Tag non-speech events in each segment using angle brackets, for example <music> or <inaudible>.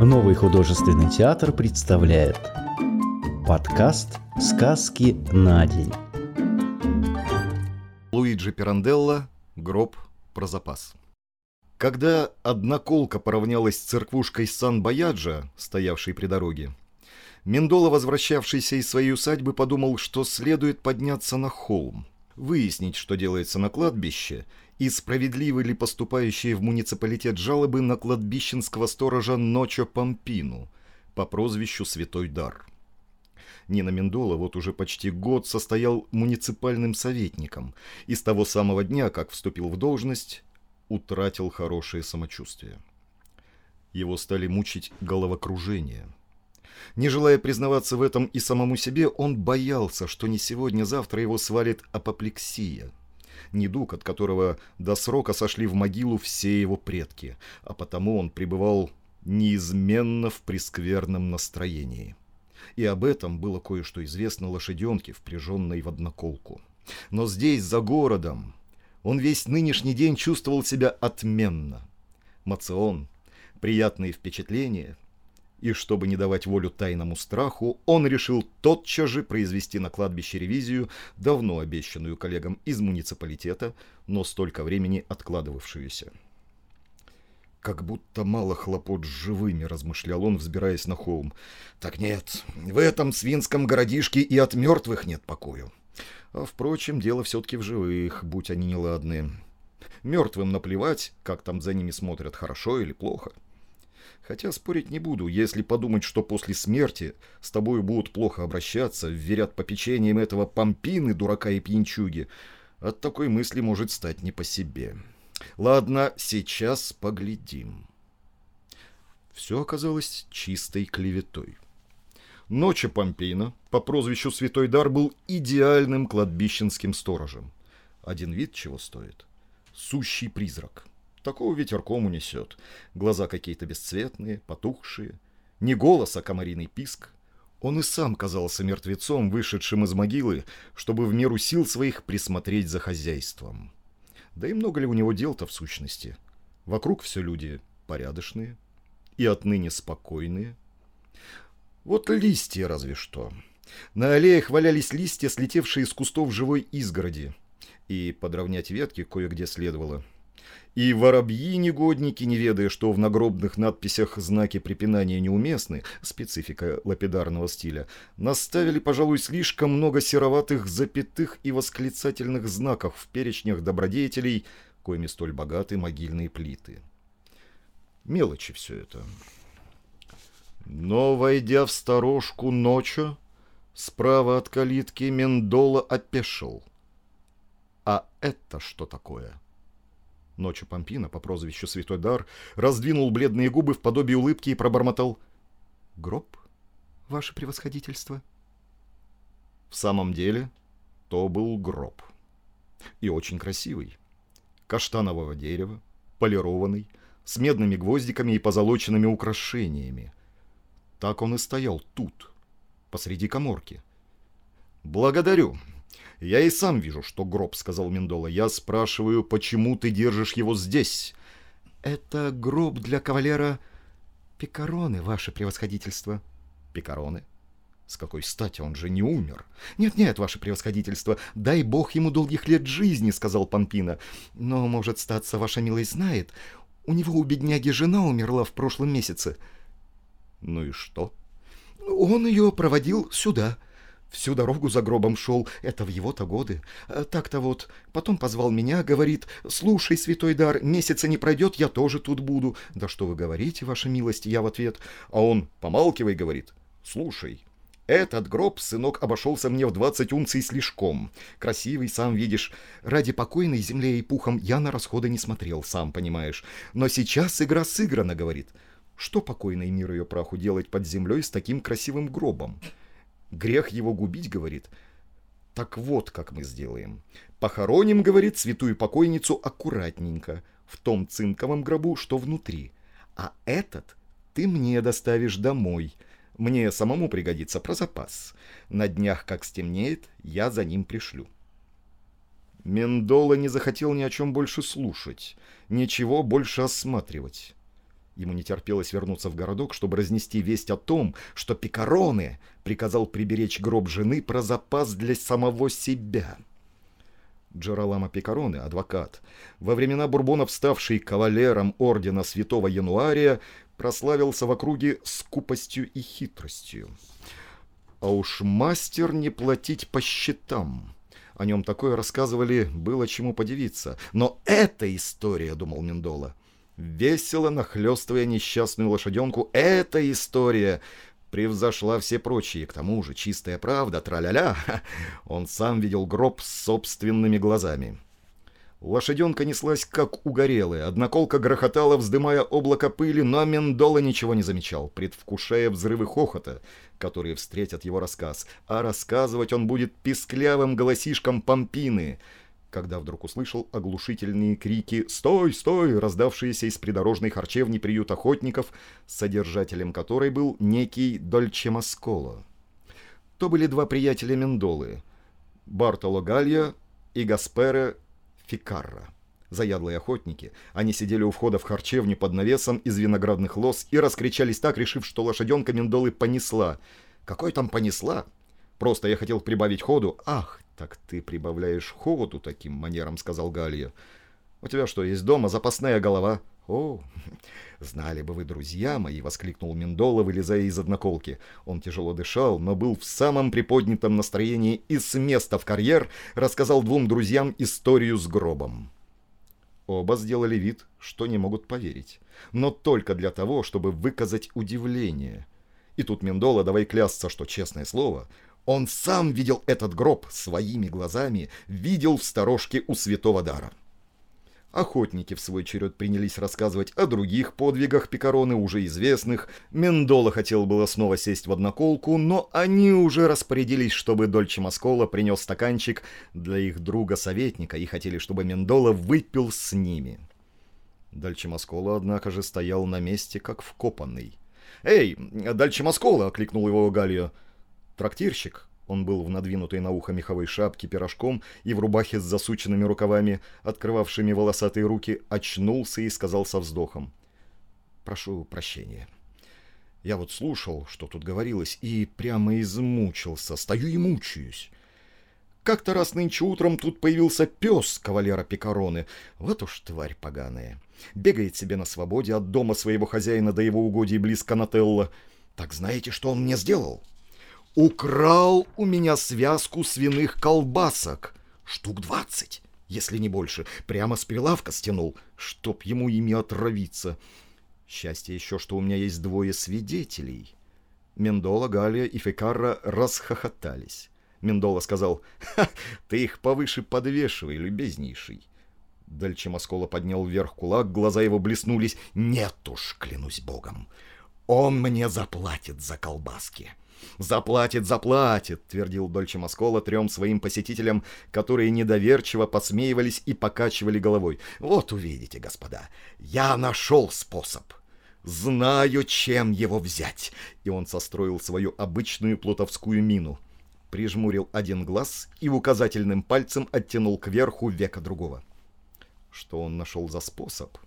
Новый художественный театр представляет подкаст «Сказки на день». Луиджи Пиранделло «Гроб про запас». Когда одна колка поравнялась с церквушкой Сан-Баяджа, стоявшей при дороге, Мендола, возвращавшийся из своей усадьбы, подумал, что следует подняться на холм, выяснить, что делается на кладбище, и справедливы ли поступающие в муниципалитет жалобы на кладбищенского сторожа Ночо Помпину по прозвищу Святой Дар. Нина Мендола вот уже почти год состоял муниципальным советником и с того самого дня, как вступил в должность, утратил хорошее самочувствие. Его стали мучить головокружение. Не желая признаваться в этом и самому себе, он боялся, что не сегодня-завтра его свалит апоплексия – недуг, от которого до срока сошли в могилу все его предки, а потому он пребывал неизменно в прескверном настроении. И об этом было кое-что известно лошаденке, впряженной в одноколку. Но здесь, за городом, он весь нынешний день чувствовал себя отменно. Мацион, приятные впечатления – и чтобы не давать волю тайному страху, он решил тотчас же произвести на кладбище ревизию, давно обещанную коллегам из муниципалитета, но столько времени откладывавшуюся. «Как будто мало хлопот с живыми», — размышлял он, взбираясь на холм. «Так нет, в этом свинском городишке и от мертвых нет покою. А, впрочем, дело все-таки в живых, будь они неладные. Мертвым наплевать, как там за ними смотрят, хорошо или плохо». Хотя спорить не буду, если подумать, что после смерти с тобой будут плохо обращаться, вверят попечением этого помпины, дурака и пьянчуги, от такой мысли может стать не по себе. Ладно, сейчас поглядим. Все оказалось чистой клеветой. Ночи Помпейна по прозвищу Святой Дар был идеальным кладбищенским сторожем. Один вид чего стоит? Сущий призрак. Такого ветерком унесет. Глаза какие-то бесцветные, потухшие. Не голос, а комариный писк. Он и сам казался мертвецом, вышедшим из могилы, чтобы в меру сил своих присмотреть за хозяйством. Да и много ли у него дел-то в сущности? Вокруг все люди порядочные и отныне спокойные. Вот листья разве что. На аллеях валялись листья, слетевшие из кустов живой изгороди, и подровнять ветки кое-где следовало – и воробьи-негодники, не ведая, что в нагробных надписях знаки препинания неуместны, специфика лапидарного стиля, наставили, пожалуй, слишком много сероватых запятых и восклицательных знаков в перечнях добродетелей, коими столь богаты могильные плиты. Мелочи все это. Но, войдя в сторожку ночью, справа от калитки Мендола опешил. А это что такое? — Ночью Помпина по прозвищу Святой Дар раздвинул бледные губы в подобие улыбки и пробормотал «Гроб, ваше превосходительство?» В самом деле, то был гроб. И очень красивый. Каштанового дерева, полированный, с медными гвоздиками и позолоченными украшениями. Так он и стоял тут, посреди коморки. «Благодарю», «Я и сам вижу, что гроб», — сказал Мендола. «Я спрашиваю, почему ты держишь его здесь?» «Это гроб для кавалера Пикароны, ваше превосходительство». «Пикароны? С какой стати? Он же не умер». «Нет-нет, ваше превосходительство, дай бог ему долгих лет жизни», — сказал Пампина. «Но, может, статься, ваша милость знает, у него у бедняги жена умерла в прошлом месяце». «Ну и что?» «Он ее проводил сюда». Всю дорогу за гробом шел, это в его-то годы. Э, так-то вот, потом позвал меня, говорит, «Слушай, святой дар, месяца не пройдет, я тоже тут буду». «Да что вы говорите, ваша милость?» Я в ответ. А он, помалкивай, говорит, «Слушай, этот гроб, сынок, обошелся мне в двадцать унций слишком. Красивый, сам видишь. Ради покойной земле и пухом я на расходы не смотрел, сам понимаешь. Но сейчас игра сыграна, говорит. Что покойный мир ее праху делать под землей с таким красивым гробом?» Грех его губить, говорит. Так вот, как мы сделаем. Похороним, говорит, святую покойницу аккуратненько, в том цинковом гробу, что внутри. А этот ты мне доставишь домой. Мне самому пригодится про запас. На днях, как стемнеет, я за ним пришлю. Мендола не захотел ни о чем больше слушать, ничего больше осматривать. Ему не терпелось вернуться в городок, чтобы разнести весть о том, что Пикароне приказал приберечь гроб жены про запас для самого себя. Джералама Пикароне, адвокат, во времена Бурбонов ставший кавалером ордена Святого Януария, прославился в округе скупостью и хитростью. А уж мастер не платить по счетам. О нем такое рассказывали, было чему подивиться. Но эта история, думал Мендола, весело нахлестывая несчастную лошаденку, эта история превзошла все прочие. К тому же чистая правда, траля-ля, <laughs> он сам видел гроб собственными глазами. Лошаденка неслась как угорелая, одноколка грохотала, вздымая облако пыли, но Мендола ничего не замечал, предвкушая взрывы хохота, которые встретят его рассказ. А рассказывать он будет писклявым голосишком Пампины — когда вдруг услышал оглушительные крики «Стой, стой!», раздавшиеся из придорожной харчевни приют охотников, содержателем которой был некий Дольче Масколо. То были два приятеля Мендолы – Бартоло Галья и Гаспере Фикарра. Заядлые охотники, они сидели у входа в харчевню под навесом из виноградных лоз и раскричались так, решив, что лошаденка Мендолы понесла. «Какой там понесла?» Просто я хотел прибавить ходу. Ах, так ты прибавляешь ходу таким манером, сказал Галия. У тебя что, есть дома запасная голова? О, <laughs> знали бы вы, друзья мои, воскликнул Миндола, вылезая из одноколки. Он тяжело дышал, но был в самом приподнятом настроении и с места в карьер рассказал двум друзьям историю с гробом. Оба сделали вид, что не могут поверить, но только для того, чтобы выказать удивление. И тут Мендола, давай клясться, что честное слово, он сам видел этот гроб своими глазами, видел в сторожке у святого дара. Охотники в свой черед принялись рассказывать о других подвигах Пикароны, уже известных. Мендола хотел было снова сесть в одноколку, но они уже распорядились, чтобы Дольче Маскола принес стаканчик для их друга-советника и хотели, чтобы Мендола выпил с ними. Дольче Маскола, однако же, стоял на месте, как вкопанный. «Эй, Дольче Маскола!» — окликнул его Галио. Трактирщик, он был в надвинутой на ухо меховой шапке пирожком и в рубахе с засученными рукавами, открывавшими волосатые руки, очнулся и сказал со вздохом. «Прошу прощения. Я вот слушал, что тут говорилось, и прямо измучился. Стою и мучаюсь. Как-то раз нынче утром тут появился пес кавалера Пикароны. Вот уж тварь поганая. Бегает себе на свободе от дома своего хозяина до его угодий близко Нателла. Так знаете, что он мне сделал?» Украл у меня связку свиных колбасок. Штук двадцать, если не больше. Прямо с прилавка стянул, чтоб ему ими отравиться. Счастье еще, что у меня есть двое свидетелей. Мендола, Галия и Фекарра расхохотались. Мендола сказал, «Ха, ты их повыше подвешивай, любезнейший». Дальче Маскола поднял вверх кулак, глаза его блеснулись. «Нет уж, клянусь богом, он мне заплатит за колбаски». «Заплатит, заплатит», — твердил Дольче Маскола трем своим посетителям, которые недоверчиво посмеивались и покачивали головой. «Вот увидите, господа, я нашел способ. Знаю, чем его взять». И он состроил свою обычную плутовскую мину. Прижмурил один глаз и указательным пальцем оттянул кверху века другого. Что он нашел за способ?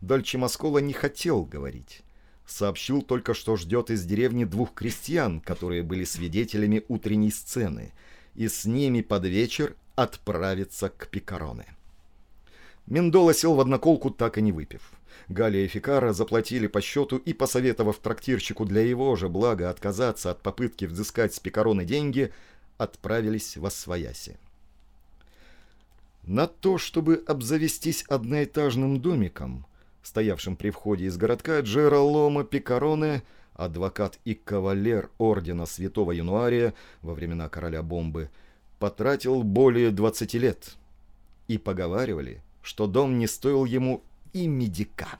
Дольче Маскола не хотел говорить сообщил только, что ждет из деревни двух крестьян, которые были свидетелями утренней сцены, и с ними под вечер отправится к Пикароне. Мендола сел в одноколку, так и не выпив. Галия и Фикара заплатили по счету и, посоветовав трактирщику для его же блага отказаться от попытки взыскать с Пикароны деньги, отправились в Освояси. На то, чтобы обзавестись одноэтажным домиком, стоявшим при входе из городка Джераломо Пикароне, адвокат и кавалер ордена Святого Януария во времена короля бомбы, потратил более 20 лет. И поговаривали, что дом не стоил ему и медика.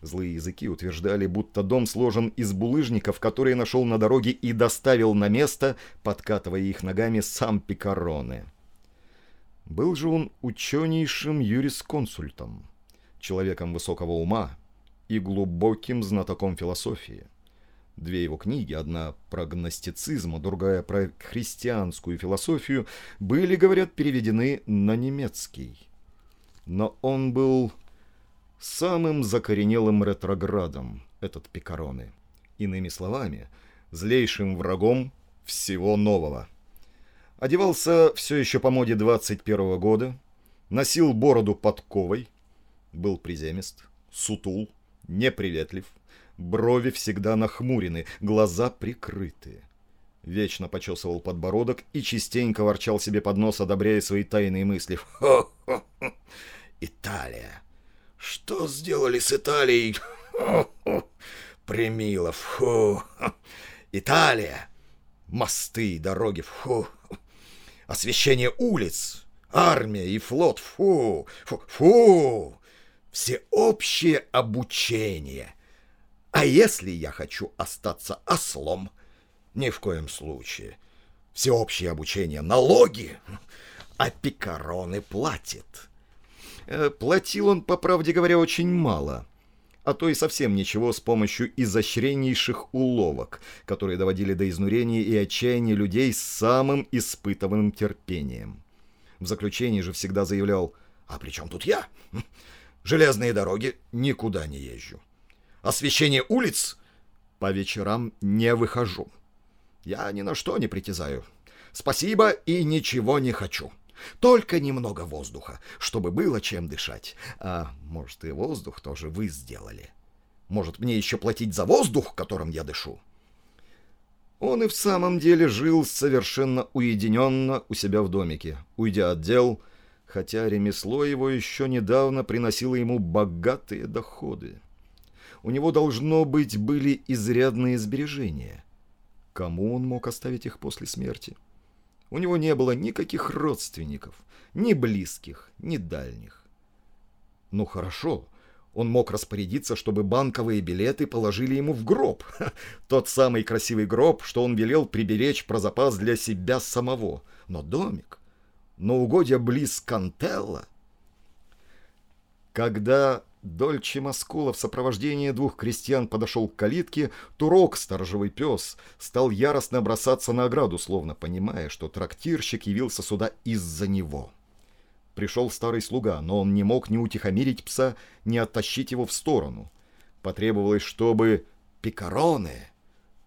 Злые языки утверждали, будто дом сложен из булыжников, которые нашел на дороге и доставил на место, подкатывая их ногами сам Пикароне. Был же он ученейшим юрисконсультом человеком высокого ума и глубоким знатоком философии. Две его книги, одна про гностицизм, а другая про христианскую философию, были, говорят, переведены на немецкий. Но он был самым закоренелым ретроградом, этот Пикароны. Иными словами, злейшим врагом всего нового. Одевался все еще по моде 21 года, носил бороду подковой, был приземист, сутул, неприветлив, брови всегда нахмурены, глаза прикрыты. Вечно почесывал подбородок и частенько ворчал себе под нос, одобряя свои тайные мысли. «Хо-хо-хо! Италия! Что сделали с Италией? Хо-хо! Примилов! Фу! Италия! Мосты, дороги! Фу! Освещение улиц! Армия и флот! Фу! Фу! Фу! Всеобщее обучение! А если я хочу остаться ослом? Ни в коем случае. Всеобщее обучение, налоги, а пикароны платит. Э, платил он, по правде говоря, очень мало, а то и совсем ничего с помощью изощреннейших уловок, которые доводили до изнурения и отчаяния людей с самым испытываемым терпением. В заключении же всегда заявлял «А при чем тут я? Железные дороги никуда не езжу. Освещение улиц по вечерам не выхожу». Я ни на что не притязаю. Спасибо и ничего не хочу. Только немного воздуха, чтобы было чем дышать. А может, и воздух тоже вы сделали. Может, мне еще платить за воздух, которым я дышу? Он и в самом деле жил совершенно уединенно у себя в домике, уйдя от дел, хотя ремесло его еще недавно приносило ему богатые доходы. У него, должно быть, были изрядные сбережения. Кому он мог оставить их после смерти? У него не было никаких родственников, ни близких, ни дальних. Ну хорошо, он мог распорядиться, чтобы банковые билеты положили ему в гроб. Тот самый красивый гроб, что он велел приберечь про запас для себя самого. Но домик, но угодья близ Кантелла. Когда Дольче Маскула в сопровождении двух крестьян подошел к калитке, Турок, сторожевый пес, стал яростно бросаться на ограду, словно понимая, что трактирщик явился сюда из-за него. Пришел старый слуга, но он не мог ни утихомирить пса, ни оттащить его в сторону. Потребовалось, чтобы Пикароне,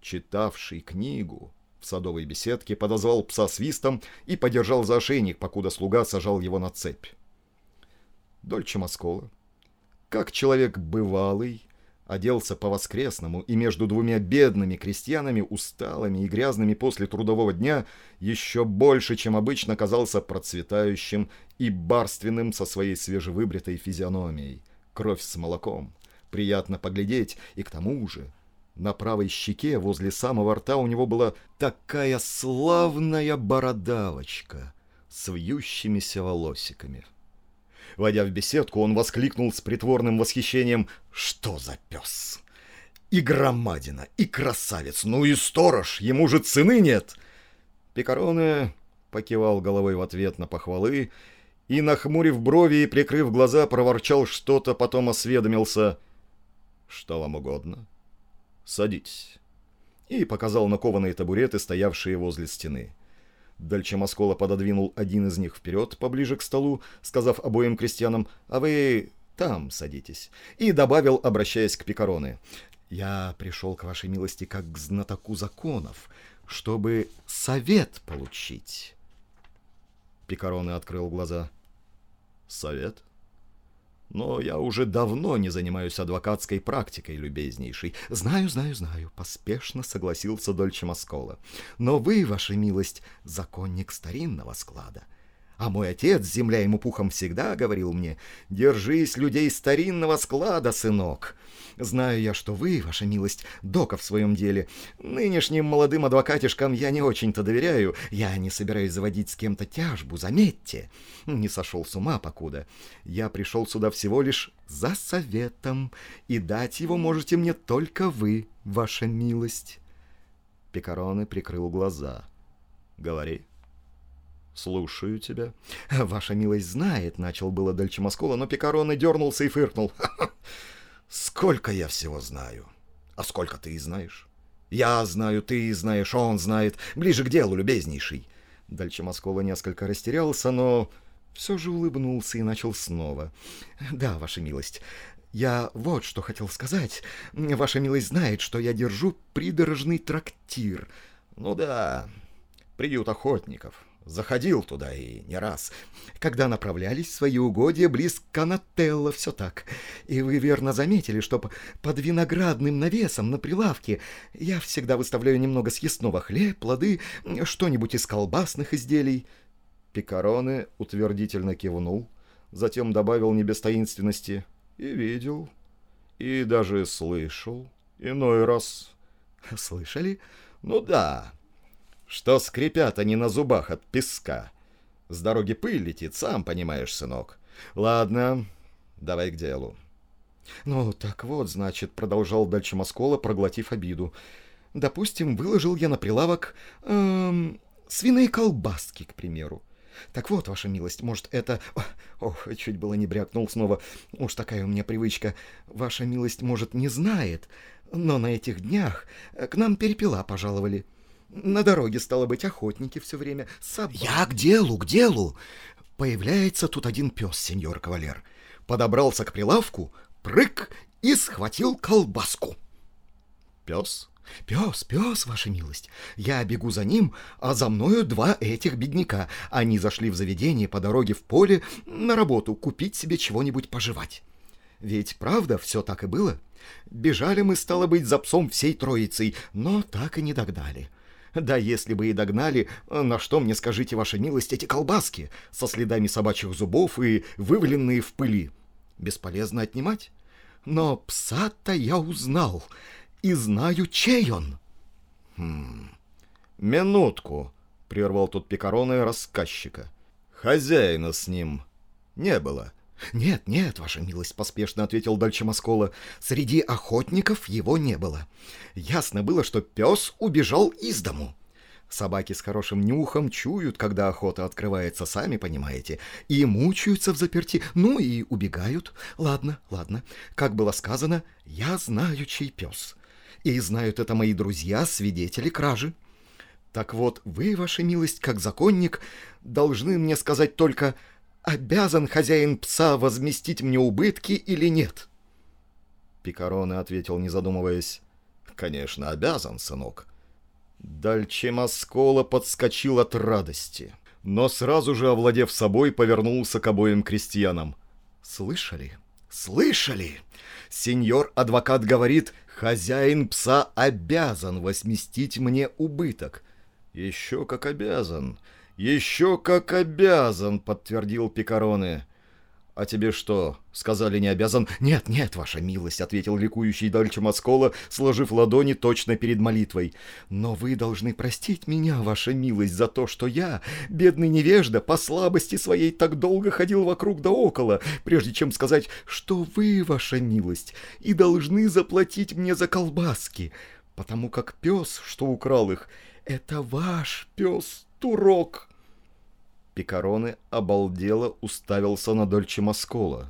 читавший книгу, садовой беседке подозвал пса свистом и подержал за ошейник, покуда слуга сажал его на цепь. Дольче Маскола как человек бывалый, оделся по-воскресному и между двумя бедными крестьянами, усталыми и грязными после трудового дня, еще больше, чем обычно, казался процветающим и барственным со своей свежевыбритой физиономией. Кровь с молоком. Приятно поглядеть, и к тому же на правой щеке возле самого рта у него была такая славная бородавочка с вьющимися волосиками. Войдя в беседку, он воскликнул с притворным восхищением «Что за пес?» «И громадина, и красавец, ну и сторож, ему же цены нет!» Пикароне покивал головой в ответ на похвалы и, нахмурив брови и прикрыв глаза, проворчал что-то, потом осведомился «Что вам угодно?» «Садитесь» и показал на кованые табуреты, стоявшие возле стены. Дальче пододвинул один из них вперед, поближе к столу, сказав обоим крестьянам «А вы там садитесь», и добавил, обращаясь к Пикароне «Я пришел к вашей милости как к знатоку законов, чтобы совет получить». Пикароне открыл глаза. «Совет?» Но я уже давно не занимаюсь адвокатской практикой, любезнейший. Знаю, знаю, знаю, поспешно согласился Дольче Маскола. Но вы, ваша милость, законник старинного склада. А мой отец, земля ему пухом, всегда говорил мне, «Держись людей старинного склада, сынок». Знаю я, что вы, ваша милость, дока в своем деле. Нынешним молодым адвокатишкам я не очень-то доверяю. Я не собираюсь заводить с кем-то тяжбу, заметьте. Не сошел с ума покуда. Я пришел сюда всего лишь за советом, и дать его можете мне только вы, ваша милость». Пикароне прикрыл глаза. «Говори». «Слушаю тебя». <laughs> «Ваша милость знает», — начал было Дальче Маскола, но Пикароне дернулся и фыркнул. <laughs> Сколько я всего знаю. А сколько ты знаешь? Я знаю, ты знаешь, он знает. Ближе к делу, любезнейший. Дальше Москова несколько растерялся, но все же улыбнулся и начал снова. «Да, ваша милость, я вот что хотел сказать. Ваша милость знает, что я держу придорожный трактир. Ну да, приют охотников. Заходил туда и не раз. Когда направлялись в свои угодья близ Канателла, все так. И вы верно заметили, что под виноградным навесом на прилавке я всегда выставляю немного съестного хлеб, плоды, что-нибудь из колбасных изделий. Пикароне утвердительно кивнул, затем добавил не без таинственности «И видел, и даже слышал, иной раз». «Слышали? Ну да, что скрипят они на зубах от песка. С дороги пыль летит, сам понимаешь, сынок. Ладно, давай к делу. Ну, так вот, значит, продолжал дальше Москола, проглотив обиду. Допустим, выложил я на прилавок эм, свиные колбаски, к примеру. Так вот, ваша милость, может, это... Ох, чуть было не брякнул снова. Уж такая у меня привычка. Ваша милость, может, не знает, но на этих днях к нам перепела пожаловали. На дороге, стало быть, охотники все время. Собак. Я к делу, к делу. Появляется тут один пес, сеньор кавалер. Подобрался к прилавку, прыг и схватил колбаску. Пес? «Пес, пес, ваша милость. Я бегу за ним, а за мною два этих бедняка. Они зашли в заведение по дороге в поле на работу купить себе чего-нибудь пожевать. Ведь правда все так и было? Бежали мы, стало быть, за псом всей троицей, но так и не догнали. Да если бы и догнали, на что мне, скажите, ваша милость, эти колбаски со следами собачьих зубов и вываленные в пыли? Бесполезно отнимать. Но пса-то я узнал и знаю, чей он. Хм, минутку, прервал тут Пикароне рассказчика. Хозяина с ним не было. «Нет, нет, ваша милость», — поспешно ответил Дальче Москола. «Среди охотников его не было. Ясно было, что пес убежал из дому. Собаки с хорошим нюхом чуют, когда охота открывается, сами понимаете, и мучаются в заперти, ну и убегают. Ладно, ладно, как было сказано, я знаю, чей пес. И знают это мои друзья, свидетели кражи. Так вот, вы, ваша милость, как законник, должны мне сказать только обязан хозяин пса возместить мне убытки или нет?» Пикароне ответил, не задумываясь. «Конечно, обязан, сынок». Дальче Маскола подскочил от радости, но сразу же, овладев собой, повернулся к обоим крестьянам. «Слышали? Слышали? Сеньор-адвокат говорит, хозяин пса обязан возместить мне убыток». «Еще как обязан. «Еще как обязан», — подтвердил Пикароне. «А тебе что, сказали не обязан?» «Нет, нет, ваша милость», — ответил ликующий Дальче Маскола, сложив ладони точно перед молитвой. «Но вы должны простить меня, ваша милость, за то, что я, бедный невежда, по слабости своей так долго ходил вокруг да около, прежде чем сказать, что вы, ваша милость, и должны заплатить мне за колбаски, потому как пес, что украл их, это ваш пес, Турок». Пикароне обалдело уставился на Дольче Маскола.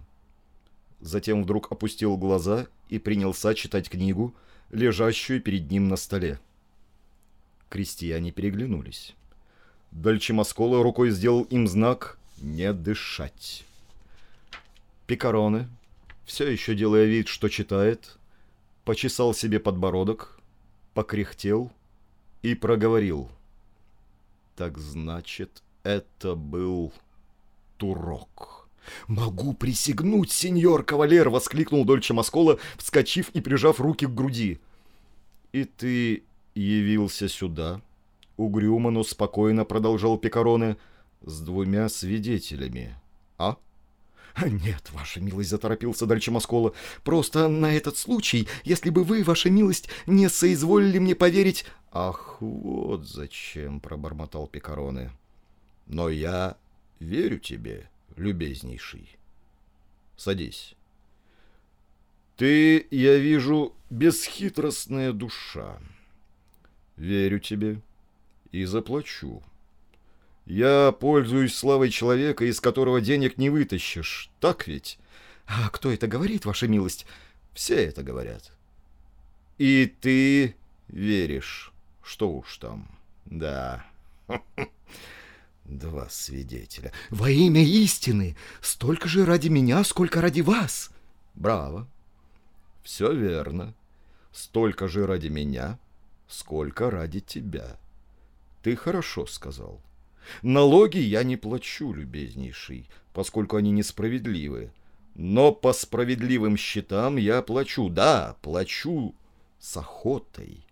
Затем вдруг опустил глаза и принялся читать книгу, лежащую перед ним на столе. Крестьяне переглянулись. Дольче Маскола рукой сделал им знак «Не дышать». Пикароне, все еще делая вид, что читает, почесал себе подбородок, покряхтел и проговорил. «Так значит, это был Турок. «Могу присягнуть, сеньор кавалер!» — воскликнул Дольче Маскола, вскочив и прижав руки к груди. «И ты явился сюда?» — угрюмо, но спокойно продолжал Пикароне с двумя свидетелями. «А?» «Нет, ваша милость», — заторопился дальше Маскола. «Просто на этот случай, если бы вы, ваша милость, не соизволили мне поверить...» «Ах, вот зачем», — пробормотал Пикароне. Но я верю тебе, любезнейший. Садись. Ты, я вижу, бесхитростная душа. Верю тебе и заплачу. Я пользуюсь славой человека, из которого денег не вытащишь, так ведь? А кто это говорит, ваша милость? Все это говорят. И ты веришь, что уж там, да. <laughs> Два свидетеля. Во имя истины, столько же ради меня, сколько ради вас. Браво. Все верно. Столько же ради меня, сколько ради тебя. Ты хорошо сказал. Налоги я не плачу, любезнейший, поскольку они несправедливы. Но по справедливым счетам я плачу, да, плачу с охотой.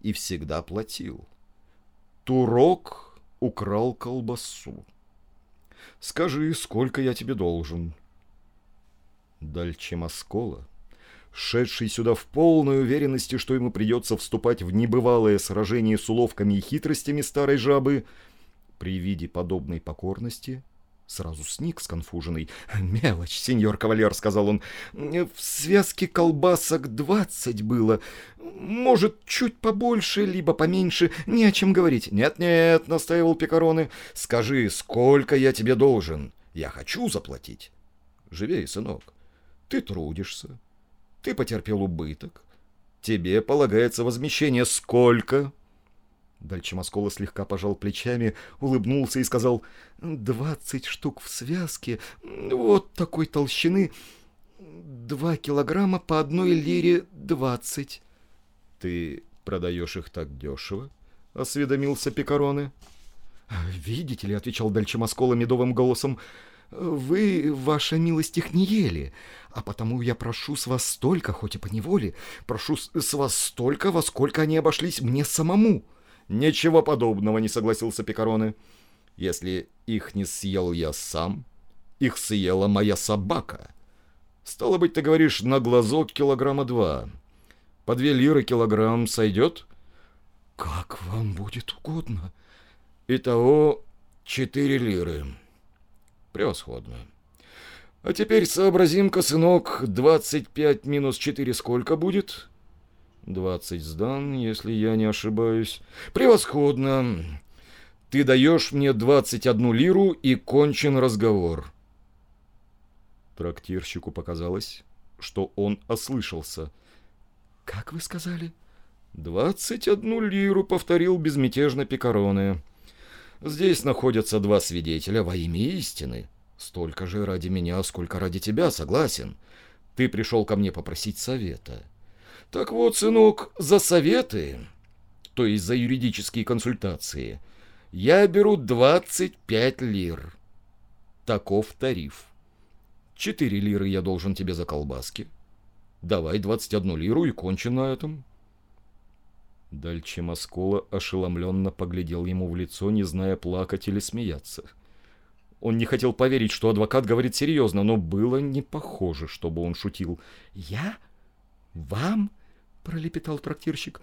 И всегда платил. Турок украл колбасу. Скажи, сколько я тебе должен?» Дальче Маскола, шедший сюда в полной уверенности, что ему придется вступать в небывалое сражение с уловками и хитростями старой жабы, при виде подобной покорности Сразу сник сконфуженный. «Мелочь, сеньор кавалер», — сказал он. «В связке колбасок двадцать было. Может, чуть побольше, либо поменьше. Не о чем говорить». «Нет-нет», — настаивал Пикароны. «Скажи, сколько я тебе должен? Я хочу заплатить». «Живей, сынок. Ты трудишься. Ты потерпел убыток. Тебе полагается возмещение. Сколько?» Дальше Москола слегка пожал плечами, улыбнулся и сказал, «Двадцать штук в связке, вот такой толщины, два килограмма по одной лире двадцать». «Ты продаешь их так дешево?» — осведомился Пикароне. «Видите ли», — отвечал Дальче Москола медовым голосом, «вы, ваша милость, их не ели, а потому я прошу с вас столько, хоть и по неволе, прошу с вас столько, во сколько они обошлись мне самому». «Ничего подобного», — не согласился Пикароне. «Если их не съел я сам, их съела моя собака. Стало быть, ты говоришь, на глазок килограмма два. По две лиры килограмм сойдет?» «Как вам будет угодно». «Итого четыре лиры». «Превосходно». «А теперь сообразим-ка, сынок, двадцать пять минус четыре сколько будет?» Двадцать сдан, если я не ошибаюсь. Превосходно. Ты даешь мне двадцать одну лиру и кончен разговор. Трактирщику показалось, что он ослышался. «Как вы сказали?» «Двадцать одну лиру», — повторил безмятежно Пикароне. «Здесь находятся два свидетеля во имя истины. Столько же ради меня, сколько ради тебя, согласен. Ты пришел ко мне попросить совета. Так вот, сынок, за советы, то есть за юридические консультации, я беру 25 лир. Таков тариф. 4 лиры я должен тебе за колбаски. Давай 21 лиру и кончим на этом. Дальче Маскола ошеломленно поглядел ему в лицо, не зная, плакать или смеяться. Он не хотел поверить, что адвокат говорит серьезно, но было не похоже, чтобы он шутил. «Я? Вам?» — пролепетал трактирщик.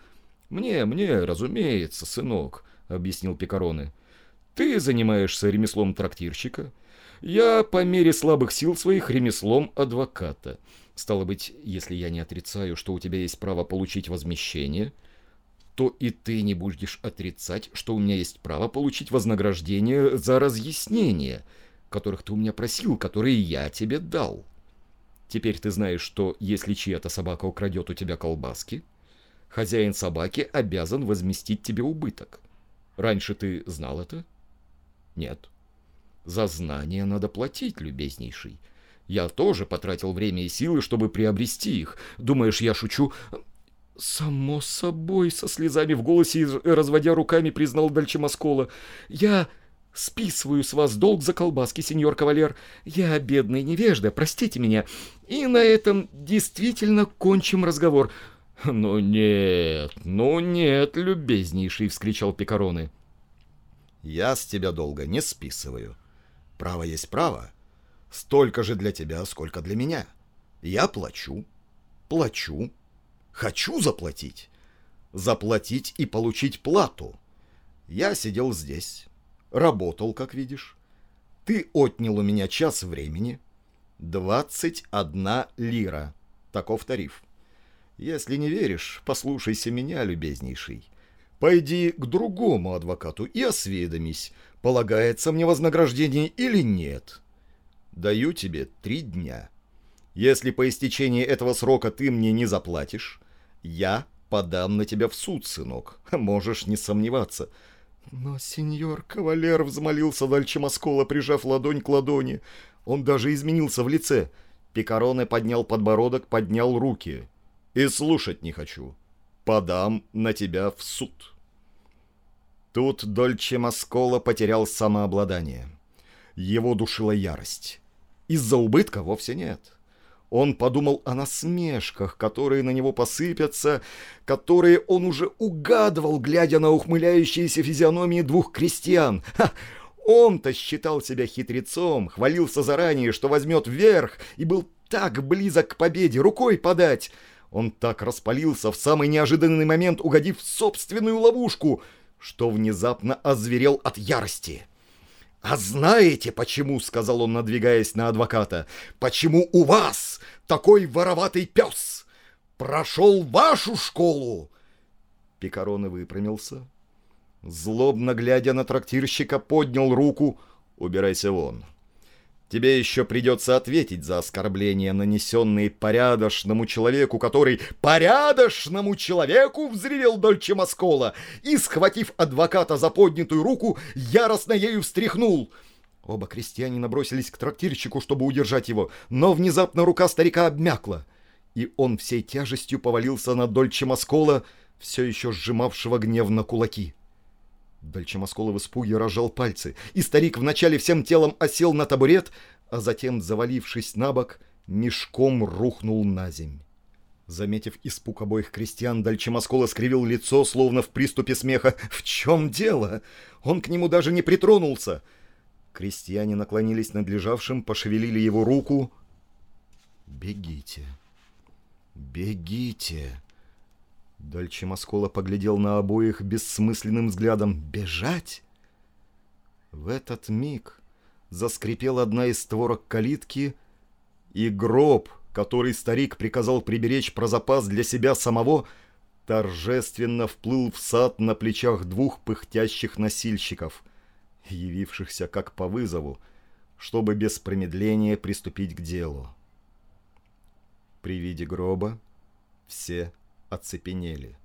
«Мне, мне, разумеется, сынок», — объяснил Пикароны. «Ты занимаешься ремеслом трактирщика. Я, по мере слабых сил своих, ремеслом адвоката. Стало быть, если я не отрицаю, что у тебя есть право получить возмещение, то и ты не будешь отрицать, что у меня есть право получить вознаграждение за разъяснения, которых ты у меня просил, которые я тебе дал». Теперь ты знаешь, что если чья-то собака украдет у тебя колбаски, хозяин собаки обязан возместить тебе убыток. Раньше ты знал это? Нет. За знание надо платить, любезнейший. Я тоже потратил время и силы, чтобы приобрести их. Думаешь, я шучу? Само собой, со слезами в голосе и разводя руками, признал Дальчемоскола. Я Списываю с вас долг за колбаски, сеньор кавалер. Я бедный невежда, простите меня. И на этом действительно кончим разговор. «Ну нет, ну нет, любезнейший!» — вскричал Пикароны. «Я с тебя долго не списываю. Право есть право. Столько же для тебя, сколько для меня. Я плачу, плачу, хочу заплатить. Заплатить и получить плату. Я сидел здесь, Работал, как видишь. Ты отнял у меня час времени. Двадцать одна лира. Таков тариф. Если не веришь, послушайся меня, любезнейший. Пойди к другому адвокату и осведомись, полагается мне вознаграждение или нет. Даю тебе три дня. Если по истечении этого срока ты мне не заплатишь, я подам на тебя в суд, сынок. Можешь не сомневаться. Но сеньор кавалер взмолился дальше Маскола, прижав ладонь к ладони. Он даже изменился в лице. Пикароне поднял подбородок, поднял руки. «И слушать не хочу. Подам на тебя в суд». Тут Дольче Маскола потерял самообладание. Его душила ярость. Из-за убытка вовсе нет. Он подумал о насмешках, которые на него посыпятся, которые он уже угадывал, глядя на ухмыляющиеся физиономии двух крестьян. Ха! Он-то считал себя хитрецом, хвалился заранее, что возьмет верх, и был так близок к победе, рукой подать. Он так распалился в самый неожиданный момент, угодив в собственную ловушку, что внезапно озверел от ярости. «А знаете почему?» — сказал он, надвигаясь на адвоката. «Почему у вас такой вороватый пес? Прошел вашу школу!» Пикароне выпрямился. Злобно глядя на трактирщика, поднял руку. «Убирайся вон!» Тебе еще придется ответить за оскорбления, нанесенные порядочному человеку, который... Порядочному человеку! Взревел Дольче Маскола и, схватив адвоката за поднятую руку, яростно ею встряхнул. Оба крестьяне набросились к трактирщику, чтобы удержать его, но внезапно рука старика обмякла, и он всей тяжестью повалился на Дольче Маскола, все еще сжимавшего гневно кулаки. Дальчемоскола в испуге разжал пальцы, и старик вначале всем телом осел на табурет, а затем, завалившись на бок, мешком рухнул на земь. Заметив испуг обоих крестьян, Дальчемоскола скривил лицо, словно в приступе смеха. «В чем дело? Он к нему даже не притронулся!» Крестьяне наклонились над лежавшим, пошевелили его руку. «Бегите! Бегите!» Дальче Маскола поглядел на обоих бессмысленным взглядом. «Бежать?» В этот миг заскрипела одна из створок калитки, и гроб, который старик приказал приберечь про запас для себя самого, торжественно вплыл в сад на плечах двух пыхтящих носильщиков, явившихся как по вызову, чтобы без промедления приступить к делу. При виде гроба все оцепенели.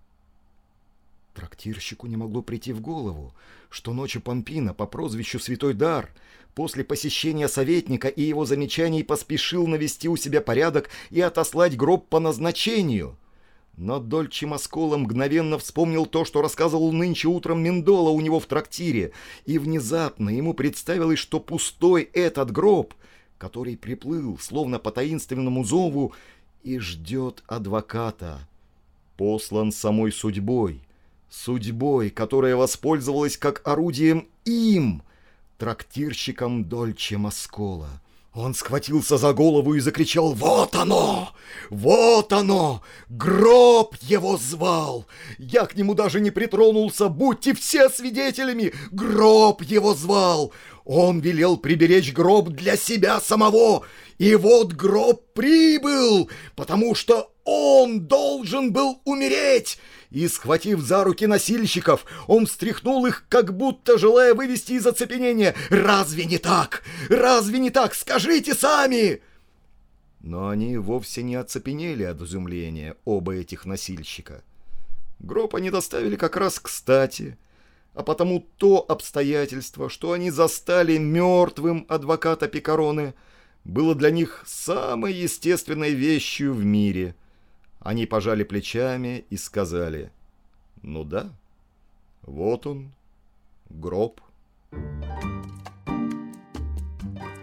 Трактирщику не могло прийти в голову, что ночью Помпина по прозвищу Святой Дар после посещения советника и его замечаний поспешил навести у себя порядок и отослать гроб по назначению. Но Дольче Маскола мгновенно вспомнил то, что рассказывал нынче утром Мендола у него в трактире, и внезапно ему представилось, что пустой этот гроб, который приплыл, словно по таинственному зову, и ждет адвоката — послан самой судьбой, судьбой, которая воспользовалась как орудием им, трактирщиком Дольче Маскола. Он схватился за голову и закричал «Вот оно! Вот оно! Гроб его звал! Я к нему даже не притронулся, будьте все свидетелями! Гроб его звал! Он велел приберечь гроб для себя самого! И вот гроб прибыл, потому что он должен был умереть!» И, схватив за руки носильщиков, он встряхнул их, как будто желая вывести из оцепенения. «Разве не так? Разве не так? Скажите сами!» Но они вовсе не оцепенели от изумления, оба этих носильщика. Гроб они доставили как раз кстати, а потому то обстоятельство, что они застали мертвым адвоката Пикароне, было для них самой естественной вещью в мире — они пожали плечами и сказали, «Ну да, вот он, гроб».